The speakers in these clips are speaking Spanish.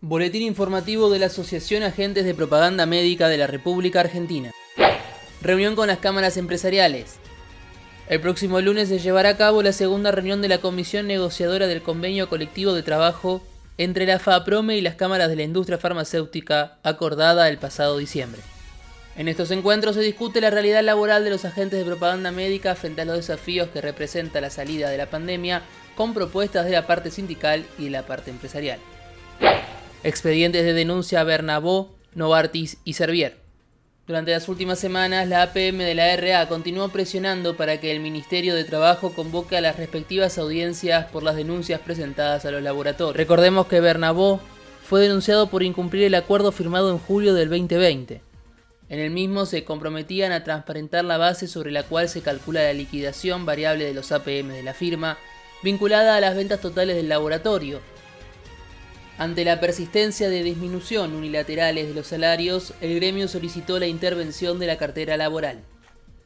Boletín informativo de la Asociación Agentes de Propaganda Médica de la República Argentina. Reunión con las cámaras empresariales. El próximo lunes se llevará a cabo la segunda reunión de la Comisión Negociadora del Convenio Colectivo de Trabajo entre la FAPROME y las cámaras de la industria farmacéutica acordada el pasado diciembre. En estos encuentros se discute la realidad laboral de los agentes de propaganda médica frente a los desafíos que representa la salida de la pandemia con propuestas de la parte sindical y de la parte empresarial. Expedientes de denuncia a Bernabó, Novartis y Servier. Durante las últimas semanas, la APM de la RA continuó presionando para que el Ministerio de Trabajo convoque a las respectivas audiencias por las denuncias presentadas a los laboratorios. Recordemos que Bernabó fue denunciado por incumplir el acuerdo firmado en julio del 2020. En el mismo se comprometían a transparentar la base sobre la cual se calcula la liquidación variable de los APM de la firma, vinculada a las ventas totales del laboratorio, ante la persistencia de disminución unilaterales de los salarios, el gremio solicitó la intervención de la cartera laboral.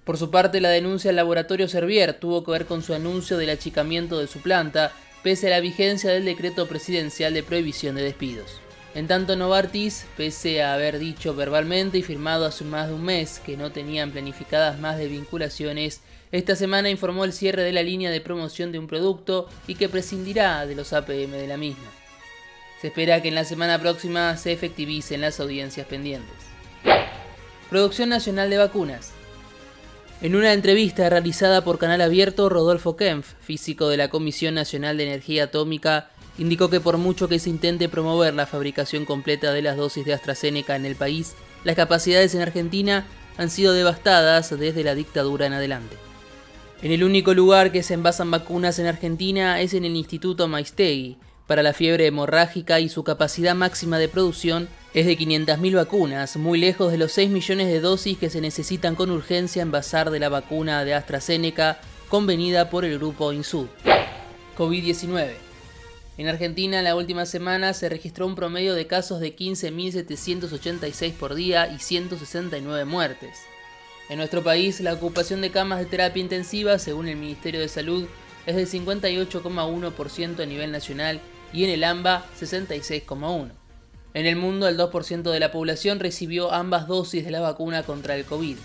Por su parte, la denuncia al laboratorio Servier tuvo que ver con su anuncio del achicamiento de su planta, pese a la vigencia del decreto presidencial de prohibición de despidos. En tanto, Novartis, pese a haber dicho verbalmente y firmado hace más de un mes que no tenían planificadas más de vinculaciones, esta semana informó el cierre de la línea de promoción de un producto y que prescindirá de los APM de la misma. Se espera que en la semana próxima se efectivicen las audiencias pendientes. Producción Nacional de Vacunas. En una entrevista realizada por Canal Abierto, Rodolfo Kempf, físico de la Comisión Nacional de Energía Atómica, indicó que por mucho que se intente promover la fabricación completa de las dosis de AstraZeneca en el país, las capacidades en Argentina han sido devastadas desde la dictadura en adelante. En el único lugar que se envasan vacunas en Argentina es en el Instituto Maistegui, para la fiebre hemorrágica y su capacidad máxima de producción es de 500.000 vacunas, muy lejos de los 6 millones de dosis que se necesitan con urgencia envasar de la vacuna de AstraZeneca convenida por el grupo Insud. COVID-19. En Argentina en la última semana se registró un promedio de casos de 15.786 por día y 169 muertes. En nuestro país la ocupación de camas de terapia intensiva, según el Ministerio de Salud, es del 58,1% a nivel nacional y en el AMBA 66,1%. En el mundo el 2% de la población recibió ambas dosis de la vacuna contra el COVID.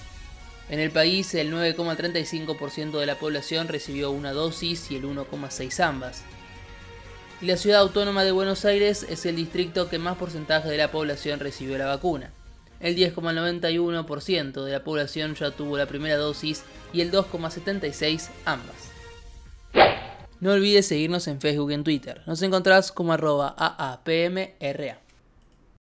En el país el 9,35% de la población recibió una dosis y el 1,6% ambas. Y la ciudad autónoma de Buenos Aires es el distrito que más porcentaje de la población recibió la vacuna. El 10,91% de la población ya tuvo la primera dosis y el 2,76% ambas. No olvides seguirnos en Facebook y en Twitter. Nos encontrás como arroba AAPMRA.